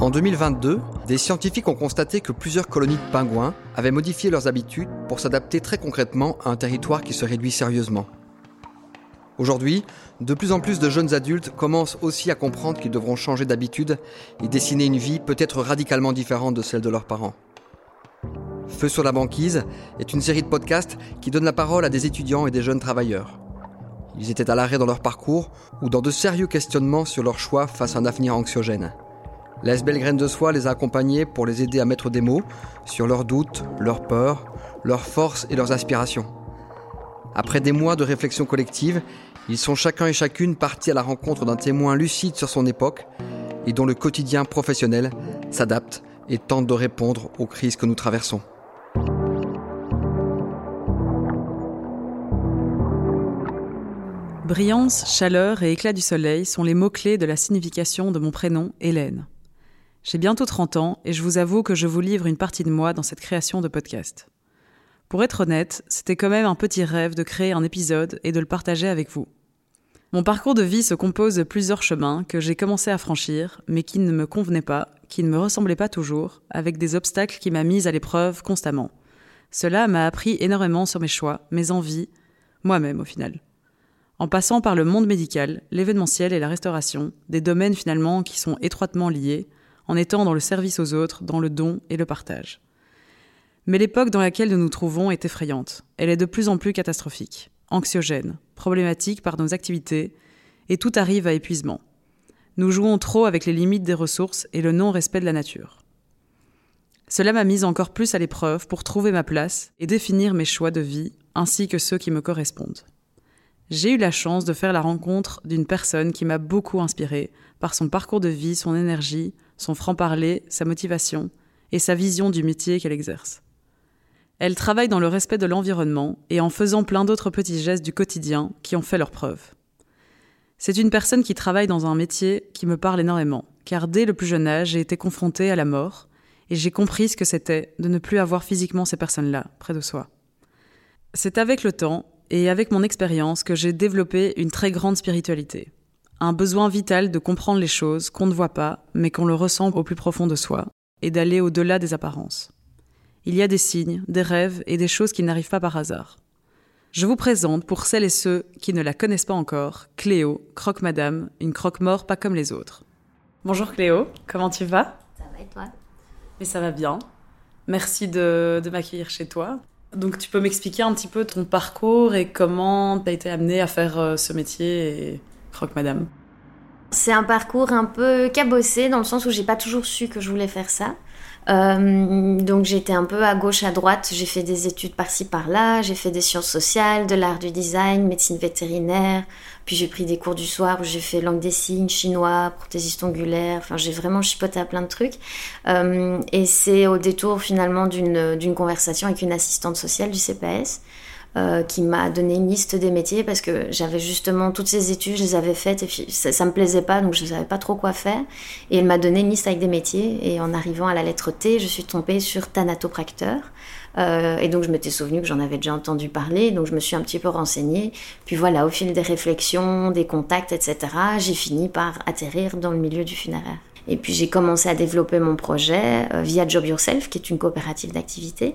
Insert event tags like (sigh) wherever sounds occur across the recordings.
En 2022, des scientifiques ont constaté que plusieurs colonies de pingouins avaient modifié leurs habitudes pour s'adapter très concrètement à un territoire qui se réduit sérieusement. Aujourd'hui, de plus en plus de jeunes adultes commencent aussi à comprendre qu'ils devront changer d'habitude et dessiner une vie peut-être radicalement différente de celle de leurs parents. Feu sur la banquise est une série de podcasts qui donne la parole à des étudiants et des jeunes travailleurs. Ils étaient à l'arrêt dans leur parcours ou dans de sérieux questionnements sur leur choix face à un avenir anxiogène. La SBL Graine de Soie les a accompagnés pour les aider à mettre des mots sur leurs doutes, leurs peurs, leurs forces et leurs aspirations. Après des mois de réflexion collective, ils sont chacun et chacune partis à la rencontre d'un témoin lucide sur son époque et dont le quotidien professionnel s'adapte et tente de répondre aux crises que nous traversons. Brillance, chaleur et éclat du soleil sont les mots-clés de la signification de mon prénom, Hélène. J'ai bientôt 30 ans et je vous avoue que je vous livre une partie de moi dans cette création de podcast. Pour être honnête, c'était quand même un petit rêve de créer un épisode et de le partager avec vous. Mon parcours de vie se compose de plusieurs chemins que j'ai commencé à franchir, mais qui ne me convenaient pas, qui ne me ressemblaient pas toujours, avec des obstacles qui m'a mise à l'épreuve constamment. Cela m'a appris énormément sur mes choix, mes envies, moi-même au final. En passant par le monde médical, l'événementiel et la restauration, des domaines finalement qui sont étroitement liés, en étant dans le service aux autres, dans le don et le partage. Mais l'époque dans laquelle nous nous trouvons est effrayante. Elle est de plus en plus catastrophique, anxiogène, problématique par nos activités, et tout arrive à épuisement. Nous jouons trop avec les limites des ressources et le non-respect de la nature. Cela m'a mise encore plus à l'épreuve pour trouver ma place et définir mes choix de vie, ainsi que ceux qui me correspondent. J'ai eu la chance de faire la rencontre d'une personne qui m'a beaucoup inspirée par son parcours de vie, son énergie, son franc-parler, sa motivation et sa vision du métier qu'elle exerce. Elle travaille dans le respect de l'environnement et en faisant plein d'autres petits gestes du quotidien qui ont fait leur preuve. C'est une personne qui travaille dans un métier qui me parle énormément, car dès le plus jeune âge, j'ai été confrontée à la mort et j'ai compris ce que c'était de ne plus avoir physiquement ces personnes-là près de soi. C'est avec le temps et avec mon expérience que j'ai développé une très grande spiritualité un besoin vital de comprendre les choses qu'on ne voit pas, mais qu'on le ressent au plus profond de soi, et d'aller au-delà des apparences. Il y a des signes, des rêves et des choses qui n'arrivent pas par hasard. Je vous présente, pour celles et ceux qui ne la connaissent pas encore, Cléo, croque-madame, une croque-mort pas comme les autres. Bonjour Cléo, comment tu vas? Ça va et toi? Mais ça va bien. Merci de, de m'accueillir chez toi. Donc tu peux m'expliquer un petit peu ton parcours et comment tu as été amenée à faire euh, ce métier et Croque-Madame C'est un parcours un peu cabossé dans le sens où j'ai pas toujours su que je voulais faire ça. Euh, donc j'étais un peu à gauche, à droite. J'ai fait des études par-ci, par-là. J'ai fait des sciences sociales, de l'art du design, médecine vétérinaire. Puis j'ai pris des cours du soir où j'ai fait langue des signes, chinois, prothésiste ongulaire. Enfin, j'ai vraiment chipoté à plein de trucs. Euh, et c'est au détour finalement d'une conversation avec une assistante sociale du CPS euh, qui m'a donné une liste des métiers parce que j'avais justement toutes ces études, je les avais faites et ça, ça me plaisait pas donc je savais pas trop quoi faire. Et elle m'a donné une liste avec des métiers et en arrivant à la lettre T, je suis tombée sur thanatopracteur. Euh, et donc je m'étais souvenu que j'en avais déjà entendu parler, donc je me suis un petit peu renseignée. Puis voilà, au fil des réflexions, des contacts, etc., j'ai fini par atterrir dans le milieu du funéraire. Et puis j'ai commencé à développer mon projet euh, via Job Yourself, qui est une coopérative d'activité.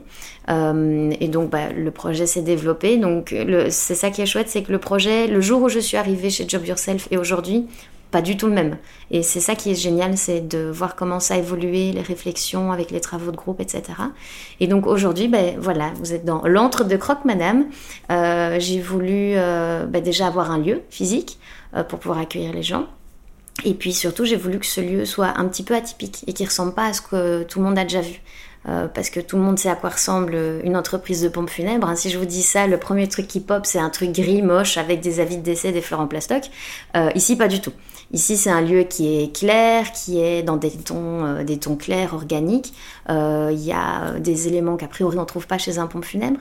Euh, et donc bah, le projet s'est développé. Donc c'est ça qui est chouette, c'est que le projet, le jour où je suis arrivée chez Job Yourself et aujourd'hui, pas du tout le même. Et c'est ça qui est génial, c'est de voir comment ça a évolué, les réflexions avec les travaux de groupe, etc. Et donc aujourd'hui, ben voilà, vous êtes dans l'antre de Croque Madame. Euh, j'ai voulu ben, déjà avoir un lieu physique pour pouvoir accueillir les gens. Et puis surtout, j'ai voulu que ce lieu soit un petit peu atypique et qui ressemble pas à ce que tout le monde a déjà vu. Euh, parce que tout le monde sait à quoi ressemble une entreprise de pompes funèbres. Hein. Si je vous dis ça, le premier truc qui pop, c'est un truc gris, moche, avec des avis de décès, des fleurs en plastoc. Euh, ici, pas du tout. Ici, c'est un lieu qui est clair, qui est dans des tons, euh, des tons clairs, organiques. Il y a des éléments qu'a priori on trouve pas chez un pompe funèbre,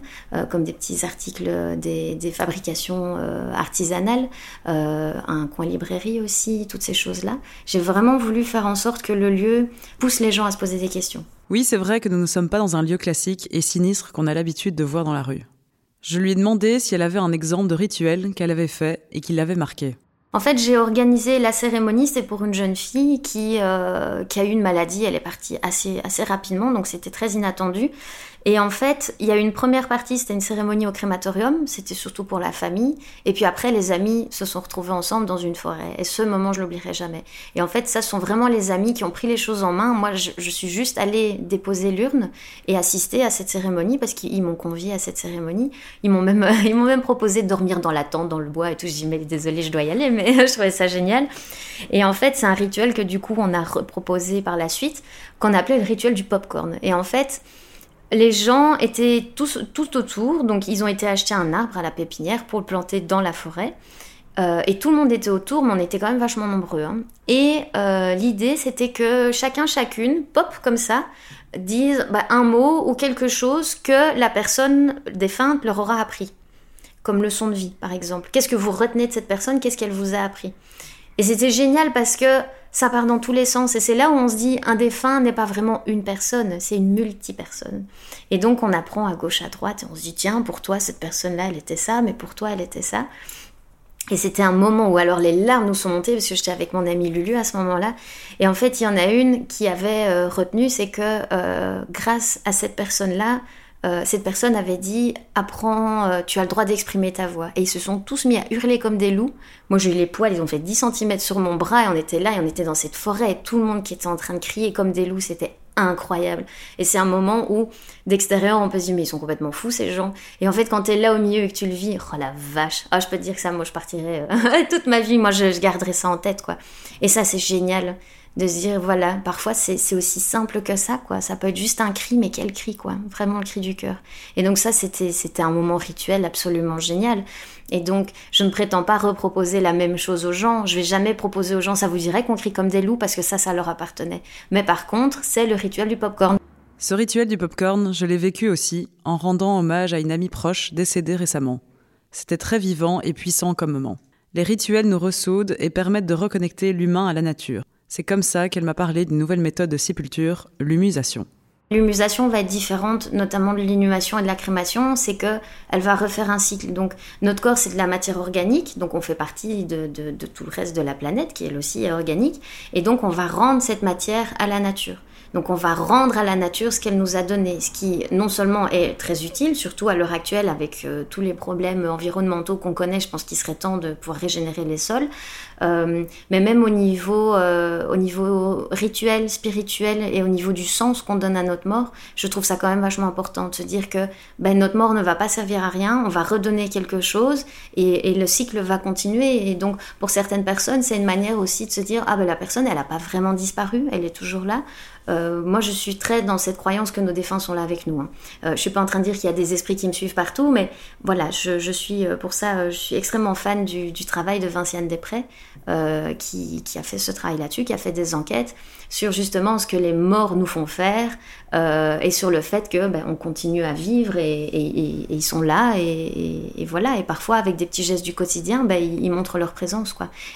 comme des petits articles des, des fabrications artisanales, un coin librairie aussi, toutes ces choses-là. J'ai vraiment voulu faire en sorte que le lieu pousse les gens à se poser des questions. Oui, c'est vrai que nous ne sommes pas dans un lieu classique et sinistre qu'on a l'habitude de voir dans la rue. Je lui ai demandé si elle avait un exemple de rituel qu'elle avait fait et qui l'avait marqué. En fait, j'ai organisé la cérémonie, c'était pour une jeune fille qui, euh, qui a eu une maladie, elle est partie assez, assez rapidement, donc c'était très inattendu. Et en fait, il y a une première partie, c'était une cérémonie au crématorium, c'était surtout pour la famille. Et puis après, les amis se sont retrouvés ensemble dans une forêt. Et ce moment, je l'oublierai jamais. Et en fait, ça sont vraiment les amis qui ont pris les choses en main. Moi, je, suis juste allée déposer l'urne et assister à cette cérémonie parce qu'ils m'ont convié à cette cérémonie. Ils m'ont même, (laughs) ils m'ont même proposé de dormir dans la tente, dans le bois et tout. Je dis, mais désolé, je dois y aller, (laughs) je trouvais ça génial. Et en fait, c'est un rituel que du coup, on a reproposé par la suite, qu'on appelait le rituel du popcorn. Et en fait, les gens étaient tous, tout autour, donc ils ont été acheter un arbre à la pépinière pour le planter dans la forêt. Euh, et tout le monde était autour, mais on était quand même vachement nombreux. Hein. Et euh, l'idée, c'était que chacun, chacune, pop comme ça, dise bah, un mot ou quelque chose que la personne défunte leur aura appris. Comme leçon de vie, par exemple. Qu'est-ce que vous retenez de cette personne? Qu'est-ce qu'elle vous a appris? Et c'était génial parce que ça part dans tous les sens. Et c'est là où on se dit, un défunt n'est pas vraiment une personne, c'est une multi-personne. Et donc on apprend à gauche, à droite, et on se dit, tiens, pour toi, cette personne-là, elle était ça, mais pour toi, elle était ça. Et c'était un moment où alors les larmes nous sont montées parce que j'étais avec mon ami Lulu à ce moment-là. Et en fait, il y en a une qui avait euh, retenu, c'est que euh, grâce à cette personne-là, euh, cette personne avait dit apprends, euh, tu as le droit d'exprimer ta voix. Et ils se sont tous mis à hurler comme des loups. Moi j'ai eu les poils, ils ont fait 10 cm sur mon bras et on était là et on était dans cette forêt et tout le monde qui était en train de crier comme des loups, c'était incroyable. Et c'est un moment où d'extérieur on peut se dire mais ils sont complètement fous ces gens. Et en fait quand tu es là au milieu et que tu le vis, oh la vache, ah je peux te dire que ça moi je partirais euh, (laughs) toute ma vie, moi je, je garderai ça en tête quoi. Et ça c'est génial de se dire voilà parfois c'est aussi simple que ça quoi. Ça peut être juste un cri mais quel cri quoi? Vraiment le cri du cœur. Et donc ça c'était c'était un moment rituel absolument génial. Et donc je ne prétends pas reproposer la même chose aux gens. Je vais jamais proposer aux gens ça vous dirait qu'on crie comme des loups parce que ça ça leur appartenait. Mais par contre c'est le rituel du popcorn. Ce rituel du popcorn je l'ai vécu aussi en rendant hommage à une amie proche décédée récemment. C'était très vivant et puissant comme moment. Les rituels nous ressoudent et permettent de reconnecter l'humain à la nature c'est comme ça qu'elle m'a parlé d'une nouvelle méthode de sépulture, l'humusation. L'humusation va être différente, notamment de l'inhumation et de la crémation, c'est que elle va refaire un cycle. Donc notre corps c'est de la matière organique, donc on fait partie de, de, tout le reste de la planète qui elle aussi est organique, et donc on va rendre cette matière à la nature. Donc on va rendre à la nature ce qu'elle nous a donné, ce qui non seulement est très utile, surtout à l'heure actuelle avec euh, tous les problèmes environnementaux qu'on connaît, je pense qu'il serait temps de pouvoir régénérer les sols, euh, mais même au niveau, euh, au niveau rituel, spirituel et au niveau du sens qu'on donne à notre mort, je trouve ça quand même vachement important de se dire que ben, notre mort ne va pas servir à rien, on va redonner quelque chose et, et le cycle va continuer. Et donc pour certaines personnes, c'est une manière aussi de se dire ah ben la personne elle n'a pas vraiment disparu, elle est toujours là. Euh, moi, je suis très dans cette croyance que nos défunts sont là avec nous. Hein. Euh, je suis pas en train de dire qu'il y a des esprits qui me suivent partout, mais voilà, je, suis euh, pour ça, euh, je suis extrêmement fan du, travail de Vinciane Després, qui, a fait ce travail là-dessus, qui a fait des enquêtes sur justement ce que les morts nous font faire et sur le fait que ben, on continue à vivre et, ils sont là et, voilà. Et parfois, avec des petits gestes du quotidien, ben, ils, montrent leur présence.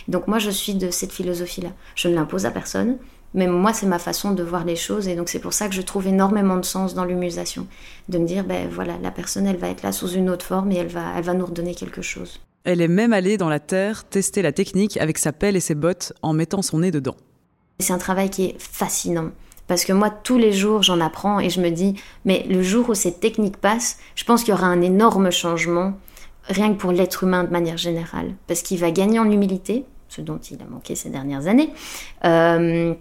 Donc moi, je suis de cette philosophie-là. Je ne l'impose à personne. Mais moi, c'est ma façon de voir les choses. Et donc, c'est pour ça que je trouve énormément de sens dans l'humusation. De me dire, ben voilà, la personne, elle va être là sous une autre forme et elle va, elle va nous redonner quelque chose. Elle est même allée dans la terre tester la technique avec sa pelle et ses bottes en mettant son nez dedans. C'est un travail qui est fascinant. Parce que moi, tous les jours, j'en apprends et je me dis, mais le jour où cette technique passe, je pense qu'il y aura un énorme changement, rien que pour l'être humain de manière générale. Parce qu'il va gagner en humilité, ce dont il a manqué ces dernières années. Euh,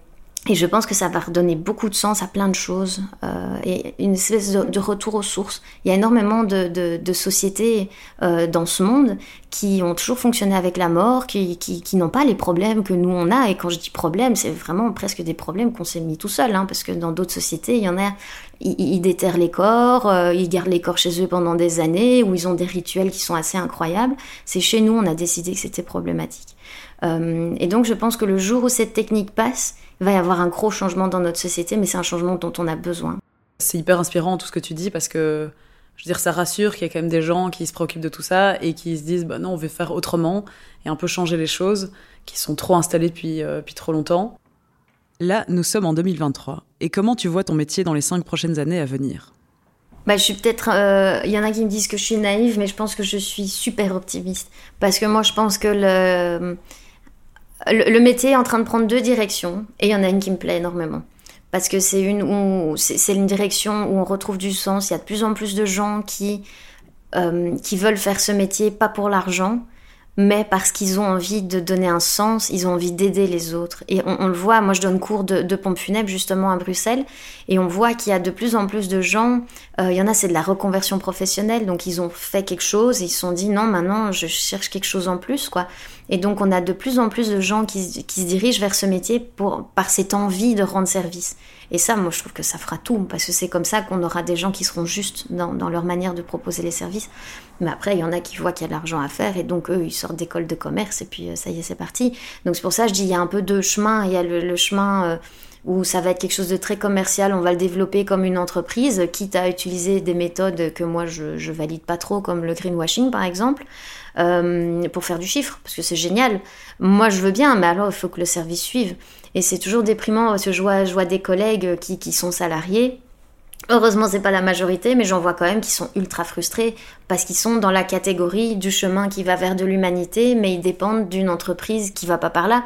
et je pense que ça va redonner beaucoup de sens à plein de choses euh, et une espèce de, retour aux sources. Il y a énormément de, de, de sociétés euh, dans ce monde qui ont toujours fonctionné avec la mort, qui, qui, qui n'ont pas les problèmes que nous on a. Et quand je dis problème, c'est vraiment presque des problèmes qu'on s'est mis tout seul, hein, parce que dans d'autres sociétés, il y en a, ils, ils déterrent les corps, euh, ils gardent les corps chez eux pendant des années, où ils ont des rituels qui sont assez incroyables. C'est chez nous, on a décidé que c'était problématique. Euh, et donc je pense que le jour où cette technique passe, il va y avoir un gros changement dans notre société, mais c'est un changement dont on a besoin. C'est hyper inspirant tout ce que tu dis parce que je veux dire, ça rassure qu'il y a quand même des gens qui se préoccupent de tout ça et qui se disent bah non, on veut faire autrement et un peu changer les choses qui sont trop installées depuis, euh, depuis trop longtemps. Là, nous sommes en 2023. Et comment tu vois ton métier dans les cinq prochaines années à venir? Bah, je suis peut-être. Il euh, y en a qui me disent que je suis naïve, mais je pense que je suis super optimiste. Parce que moi, je pense que le le, métier est en train de prendre deux directions et il y en a une qui me plaît énormément. Parce que c'est une, c'est une direction où on retrouve du sens. Il y a de plus en plus de gens qui, euh, qui veulent faire ce métier, pas pour l'argent, mais parce qu'ils ont envie de donner un sens, ils ont envie d'aider les autres. Et on, le voit, moi je donne cours de, de pompe justement à Bruxelles, et on voit qu'il y a de plus en plus de gens, euh, il y en a c'est de la reconversion professionnelle, donc ils ont fait quelque chose, ils se sont dit non maintenant je cherche quelque chose en plus quoi. Et donc on a de plus en plus de gens qui, qui se dirigent vers ce métier pour, par cette envie de rendre service. Et ça, moi, je trouve que ça fera tout, parce que c'est comme ça qu'on aura des gens qui seront justes dans, dans, leur manière de proposer les services. Mais après, il y en a qui voient qu'il y a de l'argent à faire, et donc eux, ils sortent d'école de commerce, et puis euh, ça y est, c'est parti. Donc c'est pour ça je dis, il y a un peu deux chemins. Il y a le, chemin euh, où ça va être quelque chose de très commercial, on va le développer comme une entreprise, quitte à utiliser des méthodes que moi, je, valide pas trop, comme le greenwashing, par exemple. Euh, pour faire du chiffre, parce que c'est génial. Moi, je veux bien, mais alors il faut que le service suive. Et c'est toujours déprimant parce que je vois, je vois des collègues qui, qui sont salariés. Heureusement, c'est pas la majorité, mais j'en vois quand même qui sont ultra frustrés parce qu'ils sont dans la catégorie du chemin qui va vers de l'humanité, mais ils dépendent d'une entreprise qui va pas par là.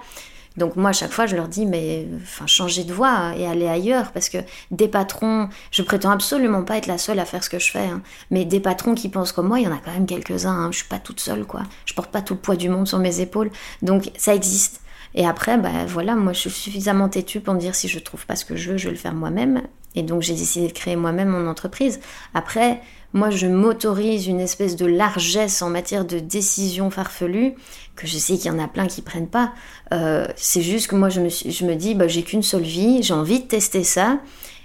Donc moi, à chaque fois, je leur dis, mais changez de voie et allez ailleurs, parce que des patrons, je prétends absolument pas être la seule à faire ce que je fais, hein, mais des patrons qui pensent comme moi, il y en a quand même quelques-uns. Hein, je suis pas toute seule, quoi. Je porte pas tout le poids du monde sur mes épaules, donc ça existe. Et après, bah voilà, moi je suis suffisamment têtue pour me dire si je trouve pas ce que je veux, je vais le faire moi-même. Et donc j'ai décidé de créer moi-même mon entreprise. Après, moi je m'autorise une espèce de largesse en matière de décision farfelue, que je sais qu'il y en a plein qui prennent pas. Euh, c'est juste que moi je me, je me dis, bah, j'ai qu'une seule vie, j'ai envie de tester ça.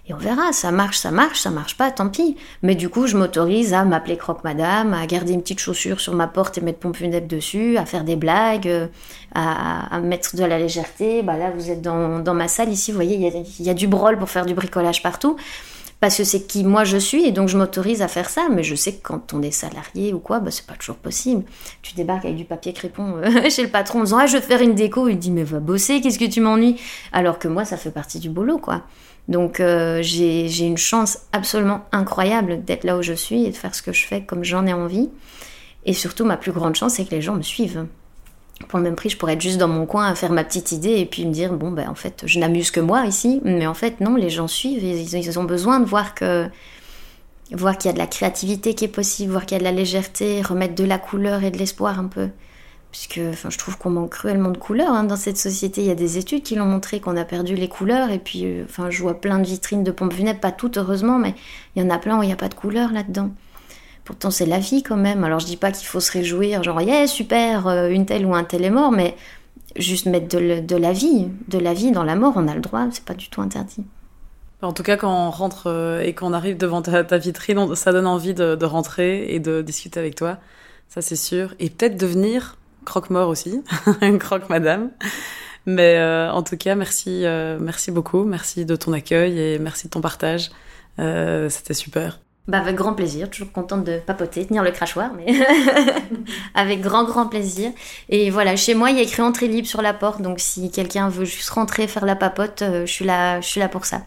Et on verra, ça marche, ça marche, ça marche pas, tant pis. Mais du coup, je m'autorise à m'appeler Croque Madame, à garder une petite chaussure sur ma porte et mettre pompe dessus, à faire des blagues, euh, à, mettre de la légèreté. Bah là, vous êtes dans, ma salle ici, vous voyez, il y a, y a, du brol pour faire du bricolage partout. Parce que c'est qui moi je suis et donc je m'autorise à faire ça. Mais je sais que quand on est salarié ou quoi, bah, c'est pas toujours possible. Tu débarques avec du papier crépon euh, (laughs) chez le patron en disant ah, je vais faire une déco. Il dit mais va bosser, qu'est-ce que tu m'ennuies? Alors que moi, ça fait partie du boulot quoi. Donc euh, j'ai une chance absolument incroyable d'être là où je suis et de faire ce que je fais comme j'en ai envie. Et surtout, ma plus grande chance, c'est que les gens me suivent. Pour le même prix, je pourrais être juste dans mon coin à faire ma petite idée et puis me dire, bon, ben en fait, je n'amuse que moi ici. Mais en fait, non, les gens suivent et ils, ont besoin de voir que voir qu'il y a de la créativité qui est possible, voir qu'il y a de la légèreté, remettre de la couleur et de l'espoir un peu puisque enfin, je trouve qu'on manque cruellement de couleurs hein, dans cette société. Il y a des études qui l'ont montré qu'on a perdu les couleurs, et puis euh, enfin, je vois plein de vitrines de pompes funèbres, pas toutes heureusement, mais il y en a plein où il n'y a pas de couleurs là-dedans. Pourtant, c'est la vie quand même. Alors, je dis pas qu'il faut se réjouir, genre, yeah, super, euh, une telle ou un tel est mort, mais juste mettre de, la vie, de la vie dans la mort, on a le droit, c'est pas du tout interdit. En tout cas, quand on rentre euh, et qu'on arrive devant ta, vitrine, ça donne envie de, rentrer et de discuter avec toi, ça c'est sûr. Et peut-être de venir croque-mort aussi, (laughs) croque-madame. Mais euh, en tout cas, merci, merci beaucoup, merci de ton accueil et merci de ton partage. C'était super. Bah avec grand plaisir, toujours contente de papoter, tenir le crachoir, mais (laughs) avec grand grand plaisir. Et voilà, chez moi il y a écrit entrée libre sur la porte, donc si quelqu'un veut juste rentrer faire la papote, euh, je suis là, je suis là pour ça.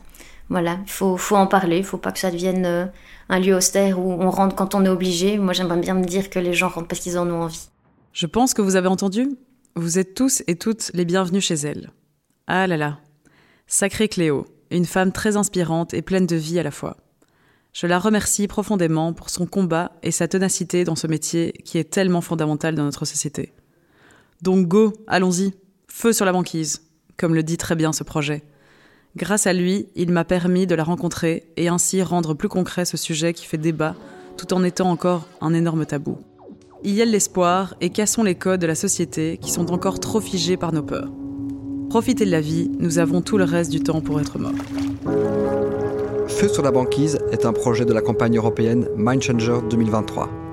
Voilà, il faut, faut en parler, il faut pas que ça devienne un lieu austère où on rentre quand on est obligé. Moi j'aimerais bien me dire que les gens rentrent parce qu'ils en ont envie. Je pense que vous avez entendu Vous êtes tous et toutes les bienvenus chez elle. Ah là là. Sacrée Cléo, une femme très inspirante et pleine de vie à la fois. Je la remercie profondément pour son combat et sa ténacité dans ce métier qui est tellement fondamental dans notre société. Donc go, allons-y, feu sur la banquise, comme le dit très bien ce projet. Grâce à lui, il m'a permis de la rencontrer et ainsi rendre plus concret ce sujet qui fait débat tout en étant encore un énorme tabou. Il y a l'espoir et cassons les codes de la société qui sont encore trop figés par nos peurs. Profitez de la vie, nous avons tout le reste du temps pour être morts. Feu sur la banquise est un projet de la campagne européenne Mind Changer 2023.